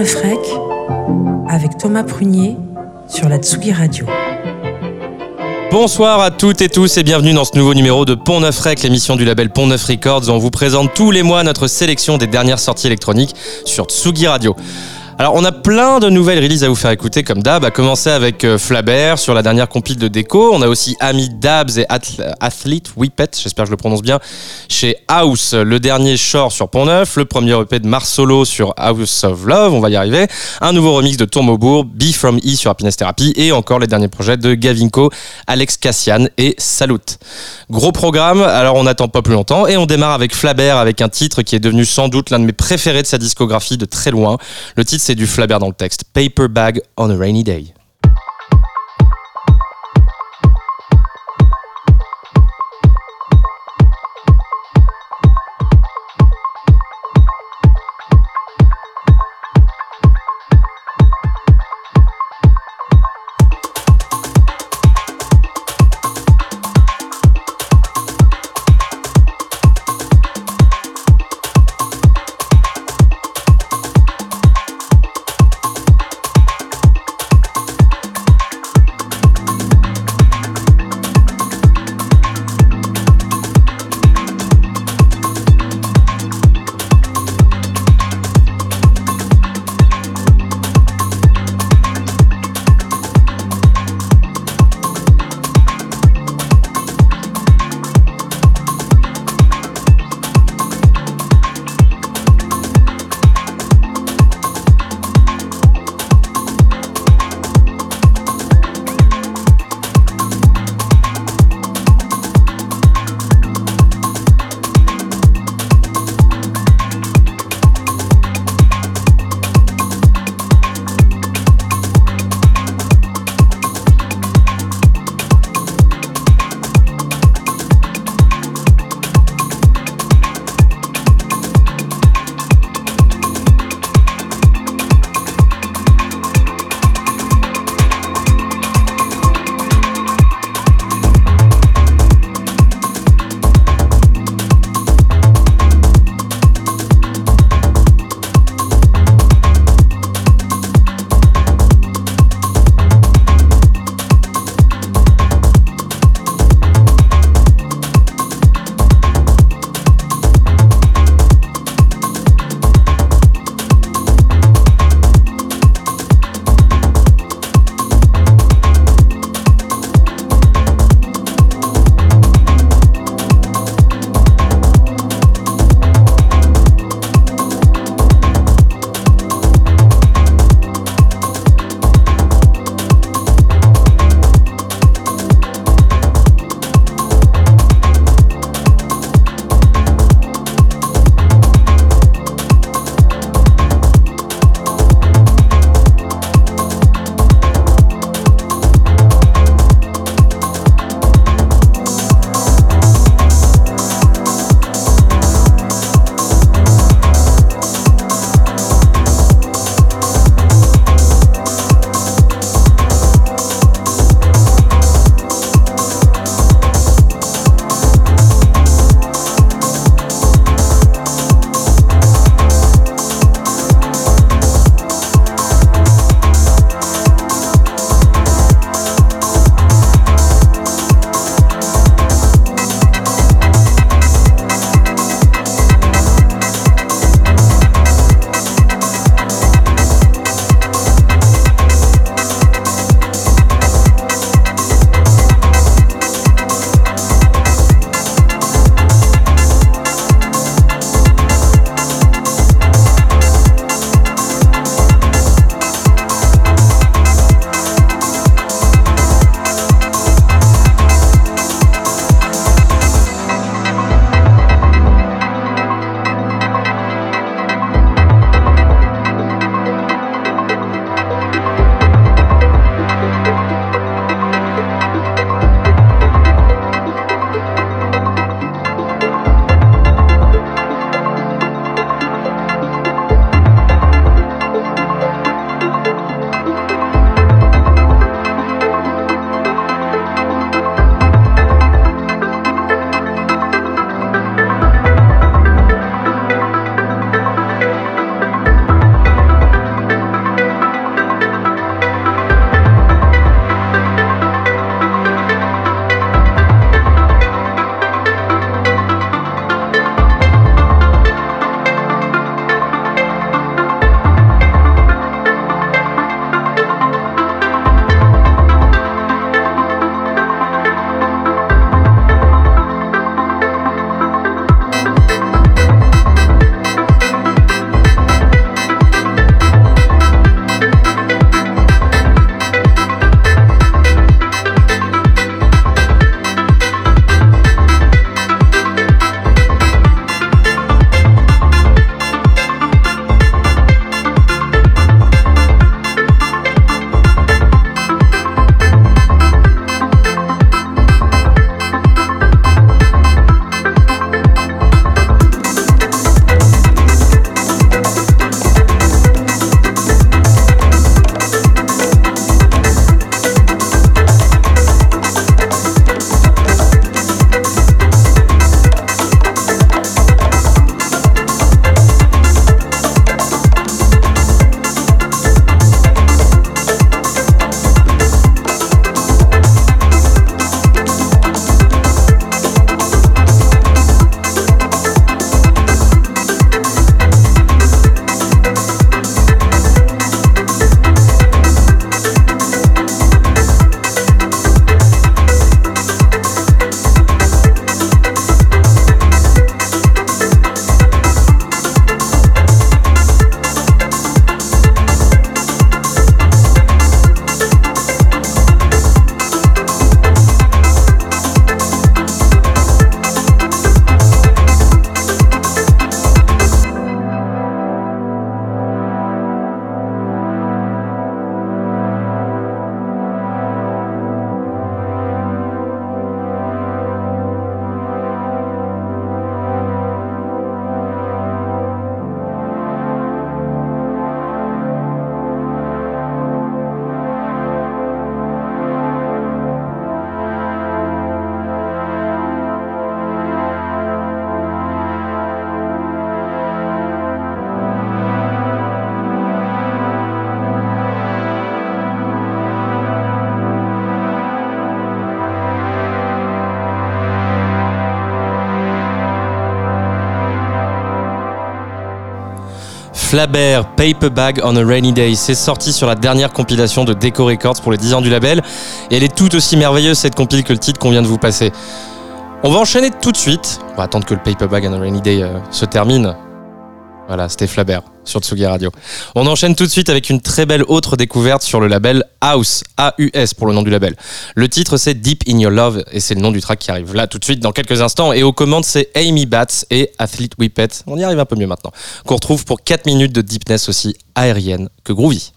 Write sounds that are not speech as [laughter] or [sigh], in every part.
Neuf Rec avec Thomas Prunier sur la Tsugi Radio. Bonsoir à toutes et tous et bienvenue dans ce nouveau numéro de Pont Neuf Rec, l'émission du label Pont Neuf Records. On vous présente tous les mois notre sélection des dernières sorties électroniques sur Tsugi Radio. Alors on a plein de nouvelles releases à vous faire écouter comme d'hab, à commencer avec euh, Flabert sur la dernière compile de déco. On a aussi Ami Dabs et Athlete Whippet, j'espère que je le prononce bien, chez House, le dernier Shore sur Pont Neuf, le premier EP de Marsolo sur House of Love, on va y arriver, un nouveau remix de Tourmobourg, Be From E sur Happiness Therapy et encore les derniers projets de Gavinco, Alex Cassian et Salut. Gros programme, alors on n'attend pas plus longtemps et on démarre avec Flabert avec un titre qui est devenu sans doute l'un de mes préférés de sa discographie de très loin. Le titre c'est du Flabert dans le texte. Paper bag on a rainy day. Flaber, Paper Bag on a Rainy Day. C'est sorti sur la dernière compilation de Deco Records pour les 10 ans du label. Et elle est tout aussi merveilleuse cette compile que le titre qu'on vient de vous passer. On va enchaîner tout de suite. On va attendre que le Paper Bag on a Rainy Day euh, se termine. Voilà, c'était Flaber sur Tsugi Radio. On enchaîne tout de suite avec une très belle autre découverte sur le label House, A-U-S pour le nom du label. Le titre c'est Deep in Your Love et c'est le nom du track qui arrive là tout de suite dans quelques instants. Et aux commandes c'est Amy Batts et Athlete Whippet. On y arrive un peu mieux maintenant. Qu'on retrouve pour 4 minutes de deepness aussi aérienne que groovy.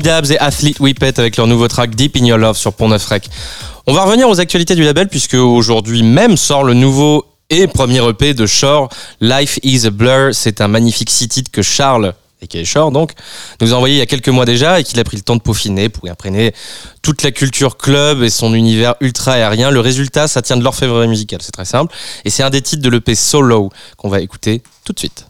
Dabs et Athlete Whippet avec leur nouveau track Deep in Your Love sur Pont Neuf Rec. On va revenir aux actualités du label puisque aujourd'hui même sort le nouveau et premier EP de Shore, Life is a Blur. C'est un magnifique six titres que Charles et Shore donc, nous a envoyé il y a quelques mois déjà et qu'il a pris le temps de peaufiner pour y imprégner toute la culture club et son univers ultra aérien. Le résultat, ça tient de l'orfèvrerie musicale, c'est très simple. Et c'est un des titres de l'EP Solo qu'on va écouter tout de suite.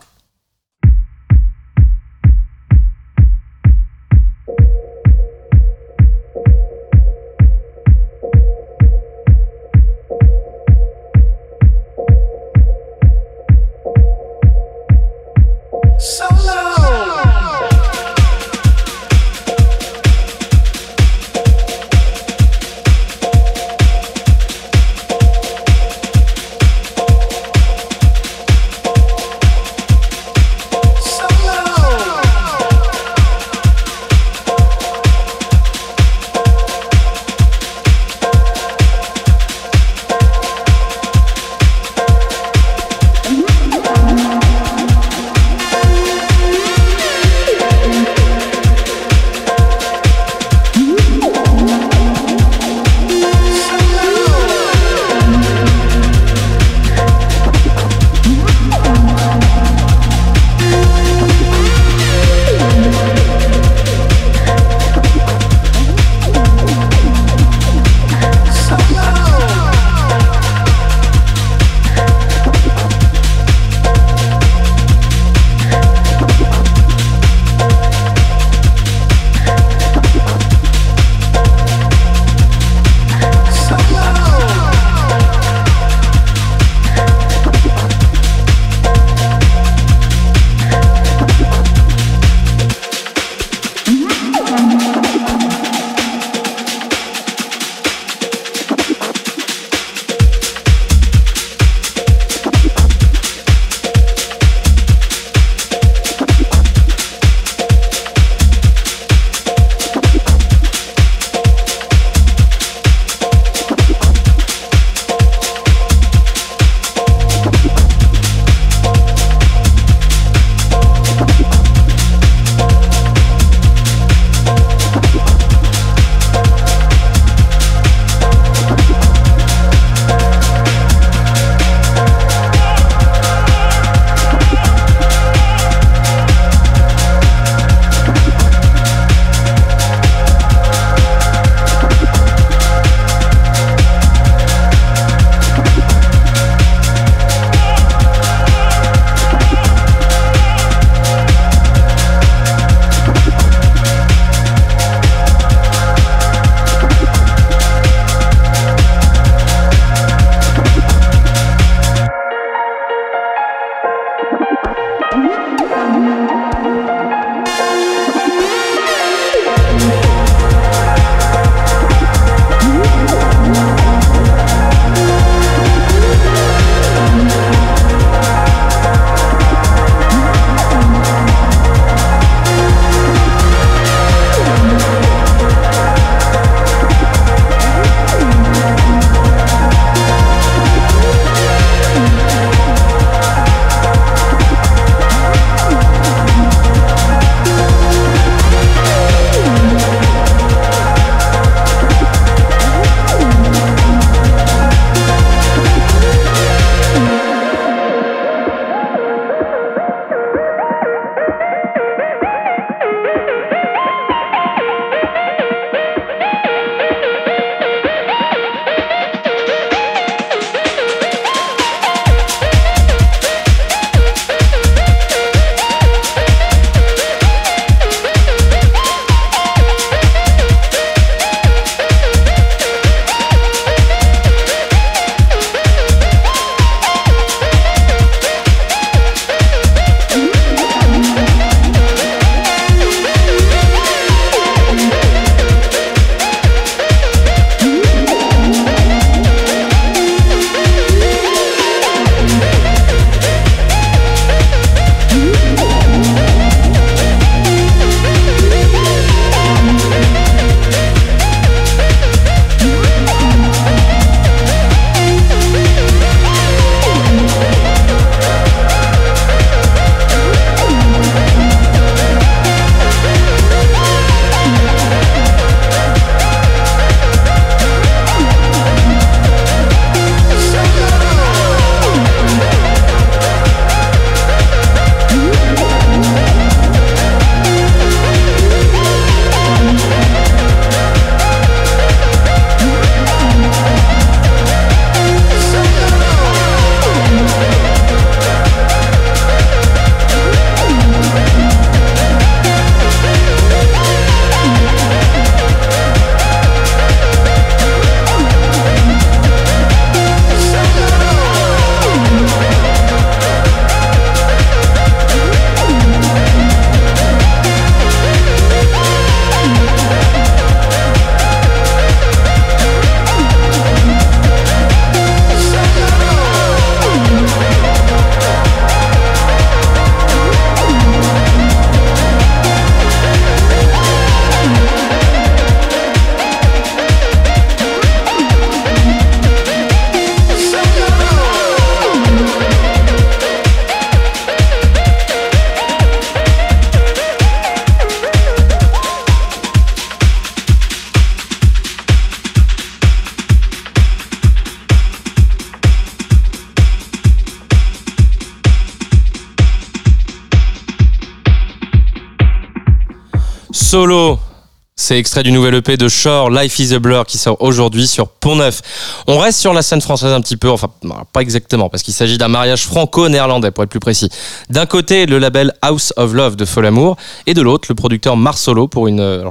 C'est extrait du nouvel EP de Shore, Life is a Blur, qui sort aujourd'hui sur Pont Neuf. On reste sur la scène française un petit peu, enfin, pas exactement, parce qu'il s'agit d'un mariage franco-néerlandais, pour être plus précis. D'un côté, le label House of Love de Folamour, et de l'autre, le producteur Marsolo, pour une,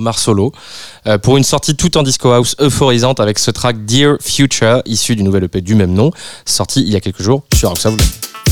Marsolo, pour une sortie tout en disco house euphorisante avec ce track Dear Future, issu du nouvel EP du même nom, sorti il y a quelques jours sur House of Love.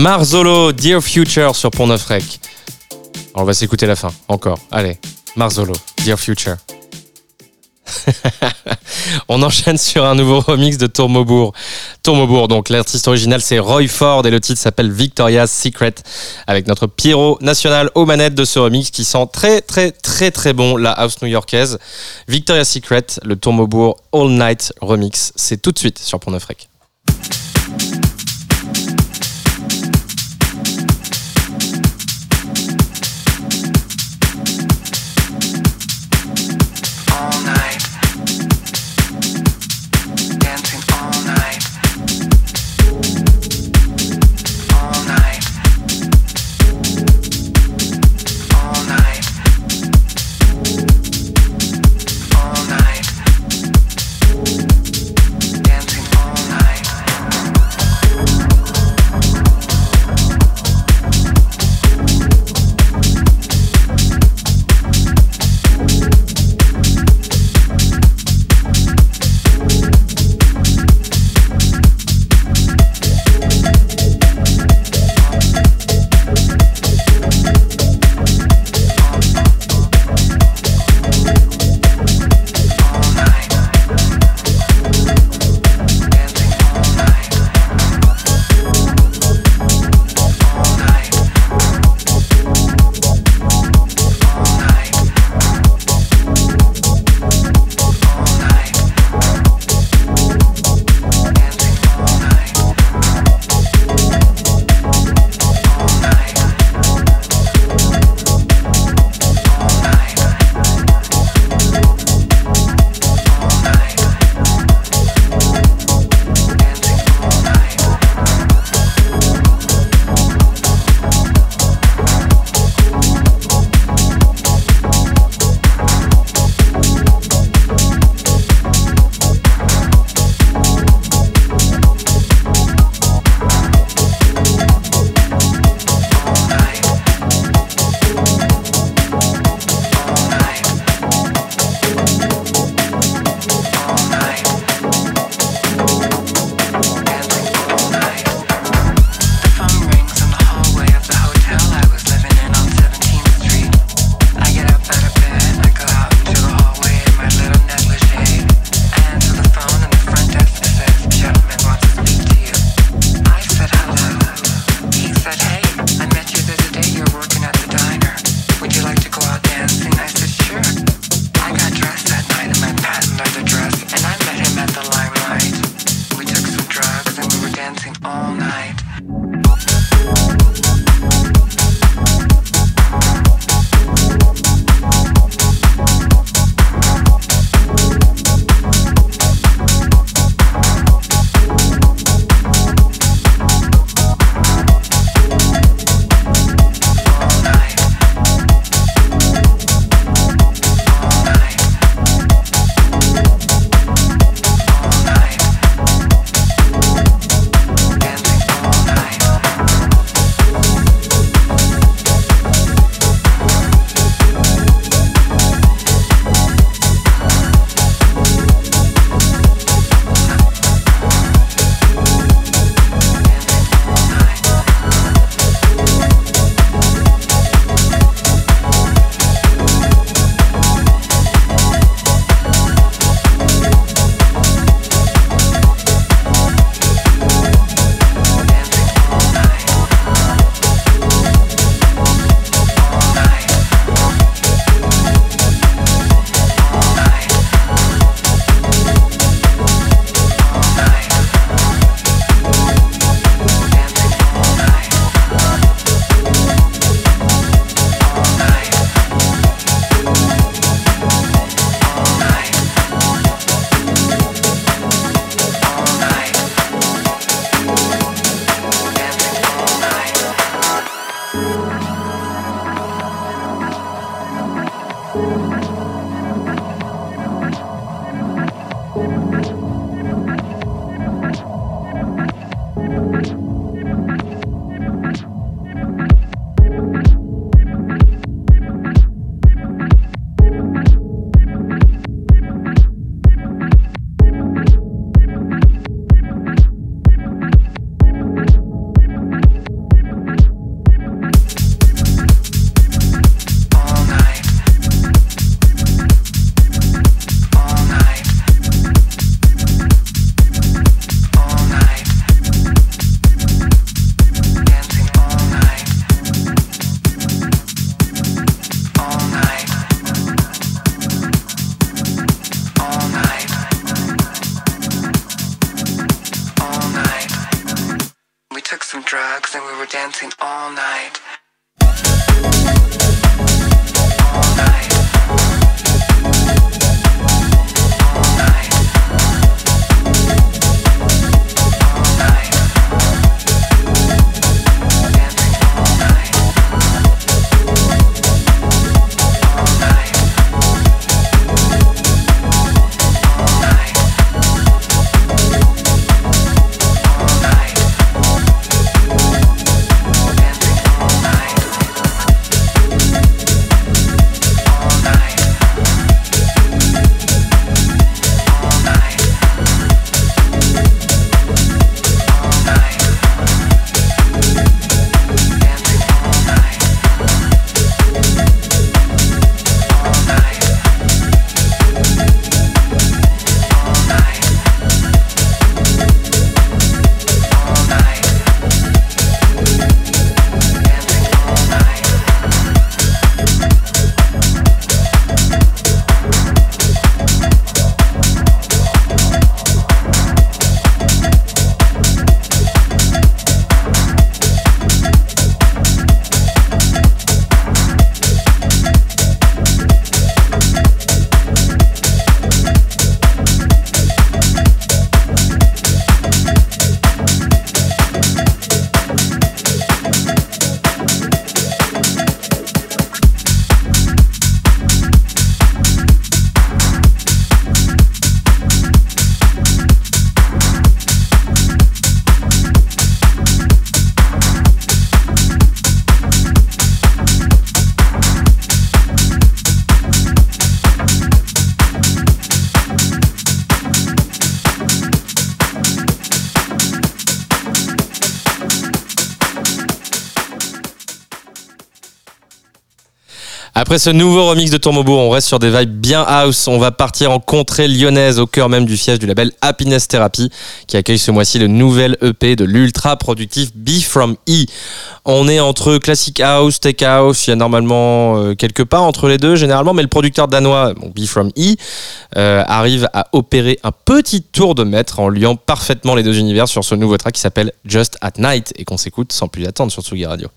Marzolo, Dear Future sur Pont Neuf Rec. On va s'écouter la fin, encore. Allez, Marzolo, Dear Future. [laughs] On enchaîne sur un nouveau remix de Tourmobourg. Tourmobourg, donc l'artiste original c'est Roy Ford et le titre s'appelle Victoria's Secret avec notre Pierrot national aux manettes de ce remix qui sent très très très très bon la house new-yorkaise. Victoria's Secret, le Tourmobourg All Night remix, c'est tout de suite sur Pont Neuf Rec. Après ce nouveau remix de Tourmobo, on reste sur des vibes bien house. On va partir en contrée lyonnaise, au cœur même du siège du label Happiness Therapy, qui accueille ce mois-ci le nouvel EP de l'ultra productif B from E. On est entre classic house, tech house, il y a normalement euh, quelques pas entre les deux généralement, mais le producteur danois, bon, B from E, euh, arrive à opérer un petit tour de maître en liant parfaitement les deux univers sur ce nouveau track qui s'appelle Just at Night et qu'on s'écoute sans plus attendre sur Tsugi Radio.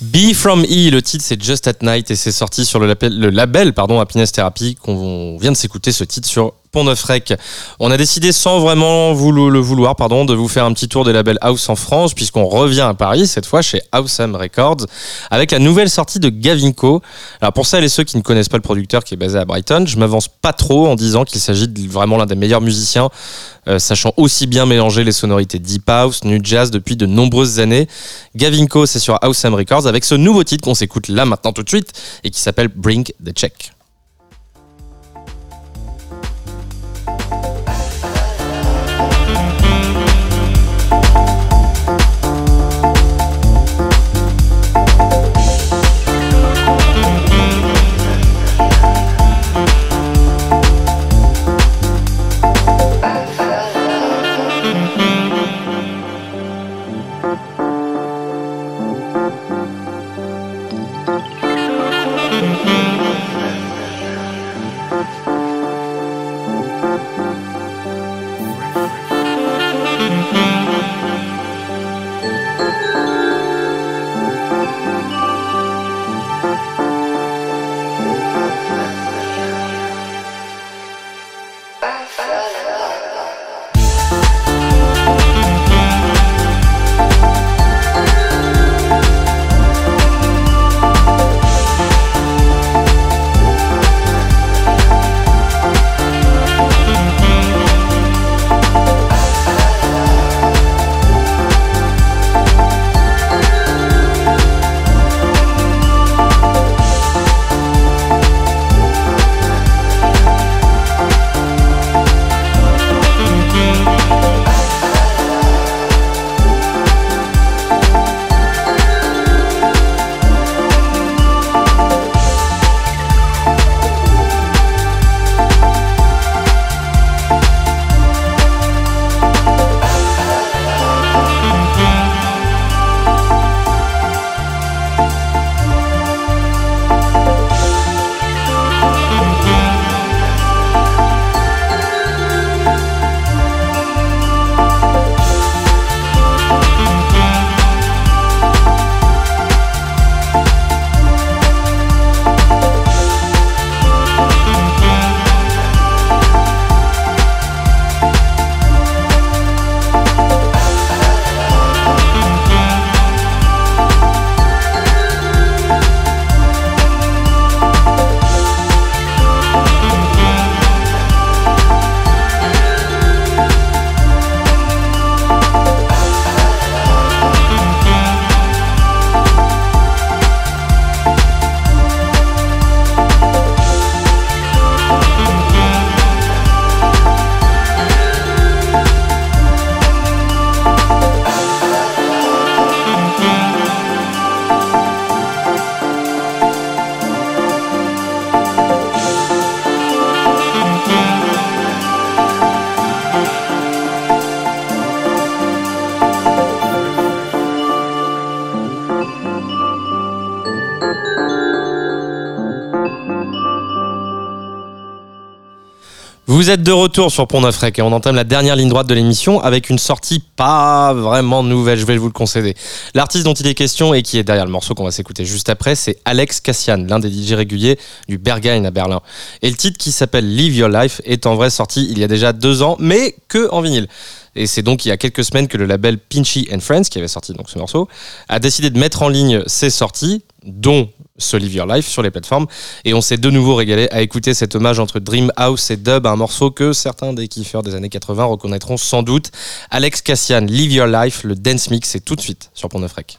B from E, le titre c'est Just at Night et c'est sorti sur le label, le label pardon, Happiness Therapy qu'on vient de s'écouter ce titre sur Pont Neuf Rec. On a décidé sans vraiment voulo- le vouloir pardon, de vous faire un petit tour des labels House en France puisqu'on revient à Paris cette fois chez Awesome Records avec la nouvelle sortie de Gavinco. Alors pour celles et ceux qui ne connaissent pas le producteur qui est basé à Brighton, je m'avance pas trop en disant qu'il s'agit vraiment l'un des meilleurs musiciens euh, sachant aussi bien mélanger les sonorités deep house, nu jazz depuis de nombreuses années. Gavinco, c'est sur Awesome Records avec ce nouveau titre qu'on s'écoute là maintenant tout de suite et qui s'appelle Bring the Check. Vous êtes de retour sur Pont Neuf et on entame la dernière ligne droite de l'émission avec une sortie pas vraiment nouvelle, je vais vous le concéder. L'artiste dont il est question et qui est derrière le morceau qu'on va s'écouter juste après, c'est Alex Cassian, l'un des DJ réguliers du Berghain à Berlin. Et le titre qui s'appelle Live Your Life est en vrai sorti il y a déjà deux ans, mais que en vinyle. Et c'est donc il y a quelques semaines que le label Pinchy and Friends, qui avait sorti ce morceau, a décidé de mettre en ligne ses sorties, dont ce Live Your Life sur les plateformes. Et on s'est de nouveau régalé à écouter cet hommage entre Dream House et Dub, un morceau que certains des kiffeurs des années 80 reconnaîtront sans doute. Alex Cassian, Live Your Life, le dance mix, c'est tout de suite sur Pont Neuf Rec.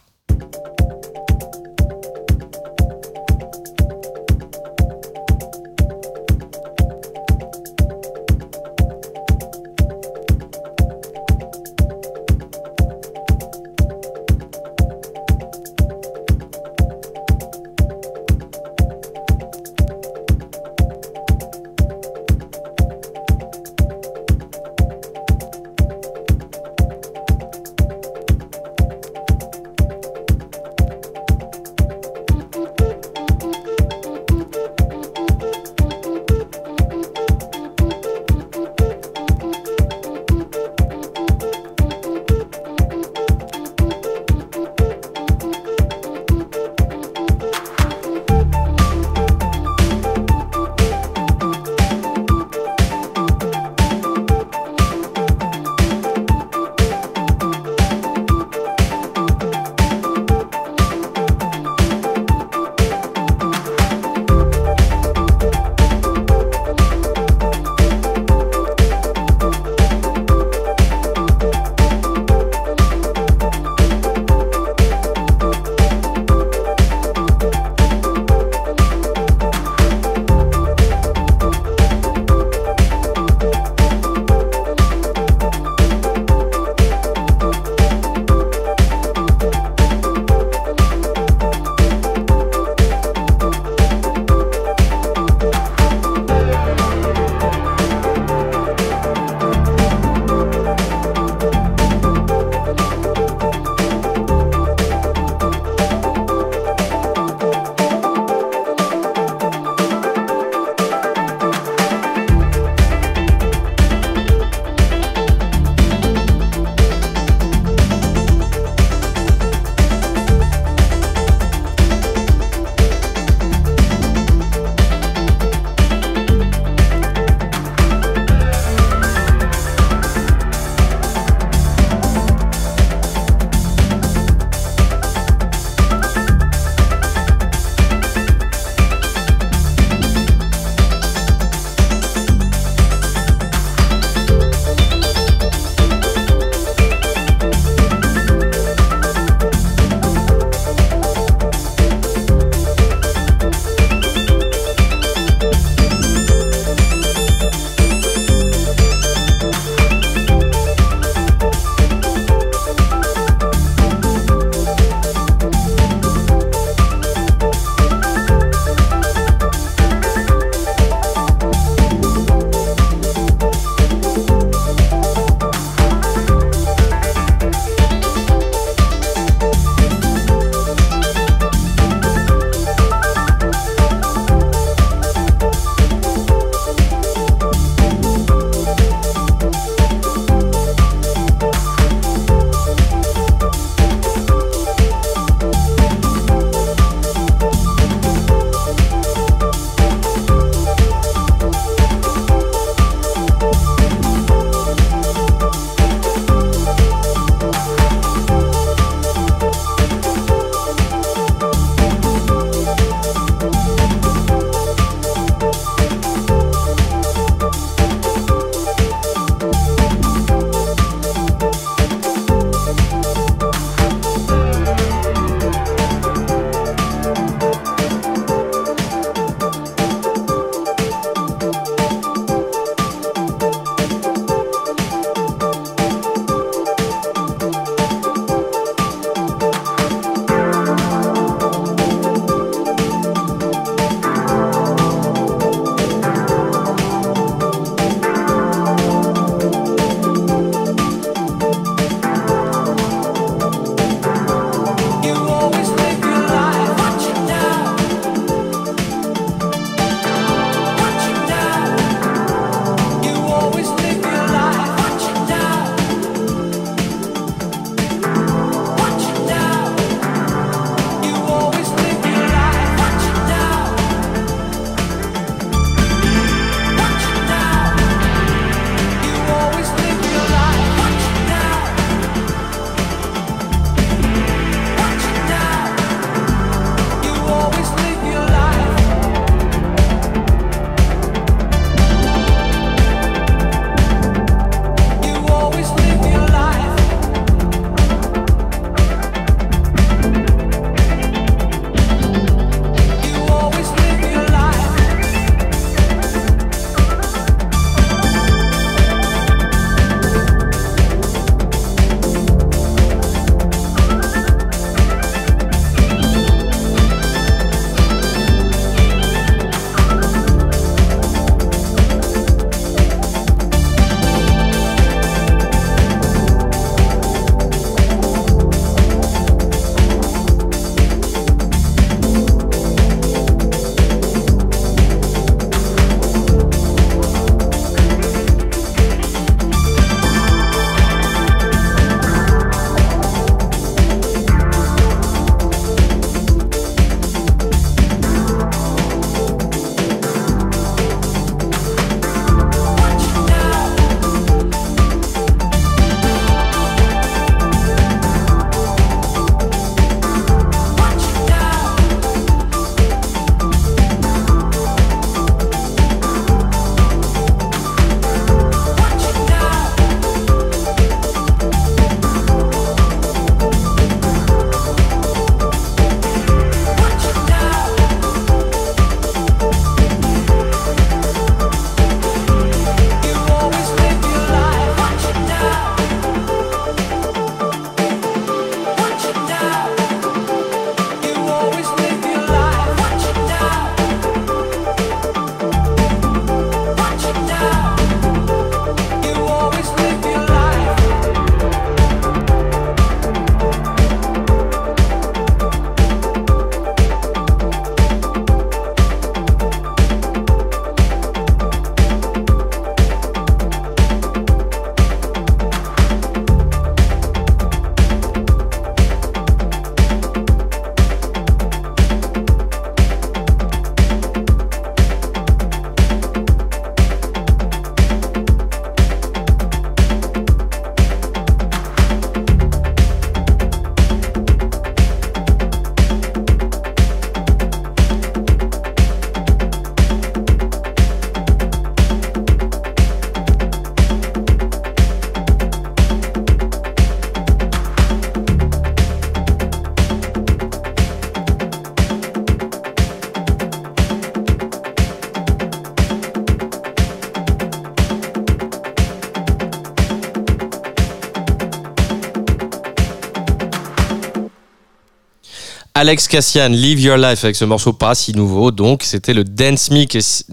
Alex Cassian, Live Your Life avec ce morceau pas si nouveau. Donc, c'était le Dance Mix,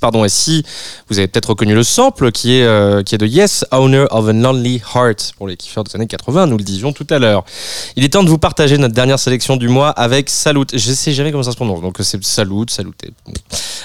pardon. Et si vous avez peut-être reconnu le sample qui est, euh, qui est de Yes, Owner of a Lonely Heart pour les kiffeurs des années 80, nous le disions tout à l'heure. Il est temps de vous partager notre dernière sélection du mois avec Salut. Je sais jamais comment ça se prononce, donc c'est Salut, Saluté.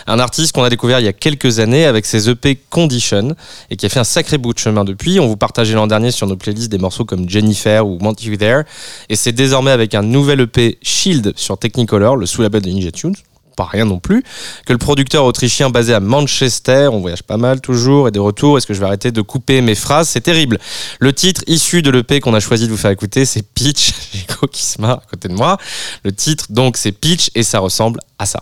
Un artiste qu'on a découvert il y a quelques années avec ses EP Condition et qui a fait un sacré bout de chemin depuis. On vous partageait l'an dernier sur nos playlists des morceaux comme Jennifer ou Want You There. Et c'est désormais avec un nouvel EP Shield sur Technicolor, le sous-label de Ninja Tunes. Pas rien non plus, que le producteur autrichien basé à Manchester, on voyage pas mal toujours, et de retour, est-ce que je vais arrêter de couper mes phrases? C'est terrible. Le titre issu de l'EP qu'on a choisi de vous faire écouter, c'est Pitch. [laughs] J'ai qui se marre à côté de moi. Le titre, donc, c'est Pitch, et ça ressemble à ça.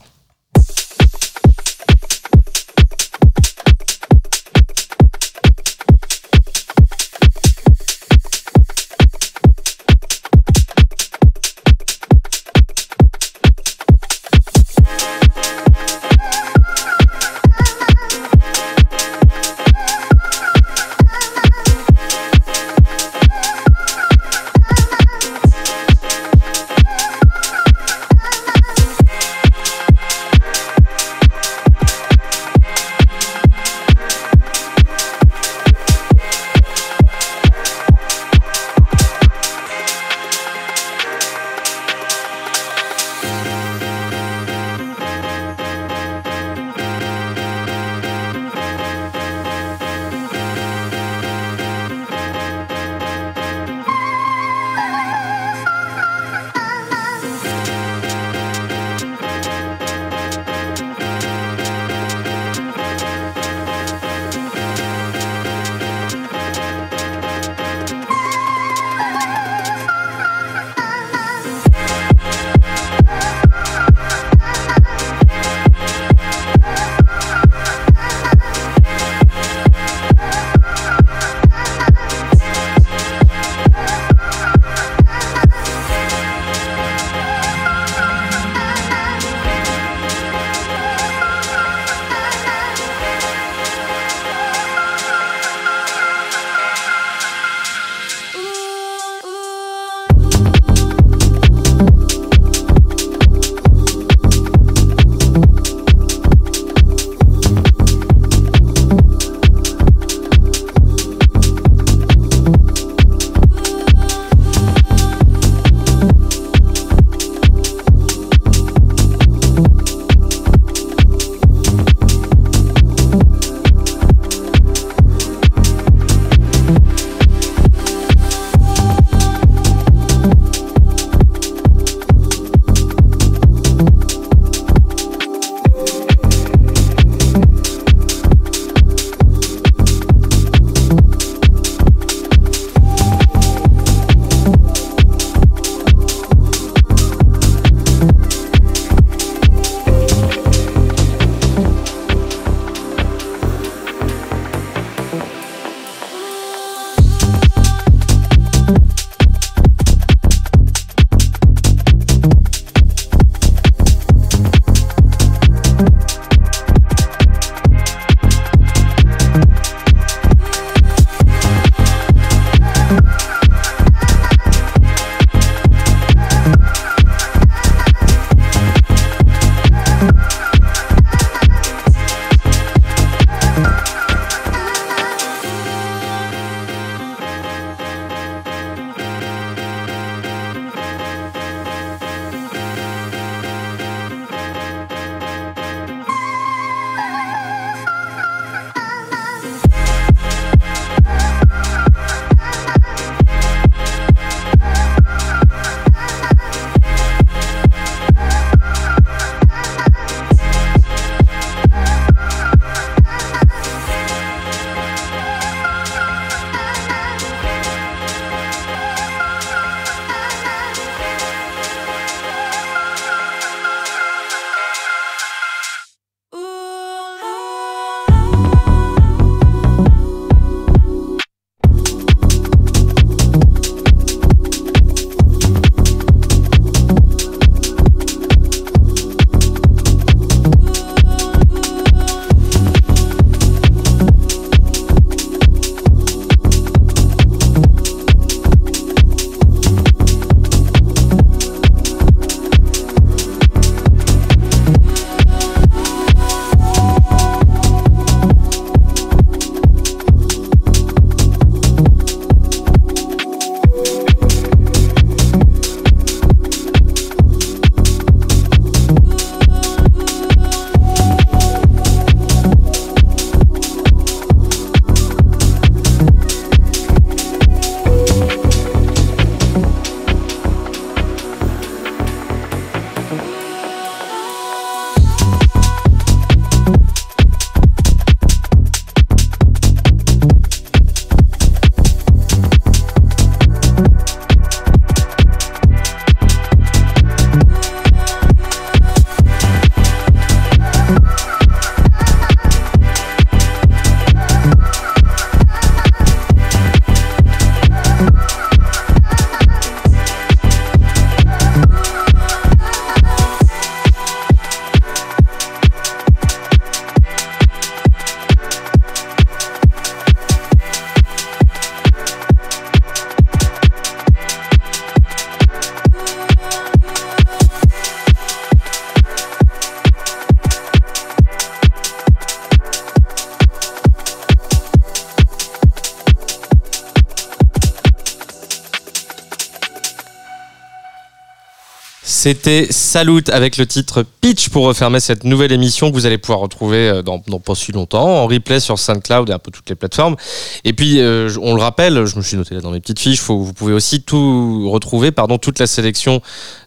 C'était Salut avec le titre Pitch pour refermer cette nouvelle émission que vous allez pouvoir retrouver euh, dans, pas si longtemps en replay sur SoundCloud et un peu toutes les plateformes. Et puis, euh, on le rappelle, je me suis noté là dans mes petites fiches, vous pouvez aussi tout retrouver, pardon, toute la sélection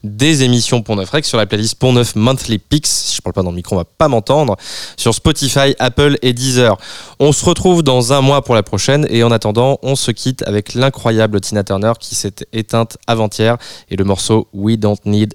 des émissions Pont Neuf Rec sur la playlist Pont Neuf Monthly Picks. Si je parle pas dans le micro, on va pas m'entendre. Sur Spotify, Apple et Deezer. On se retrouve dans un mois pour la prochaine et en attendant, on se quitte avec l'incroyable Tina Turner qui s'est éteinte avant-hier et le morceau We Don't Need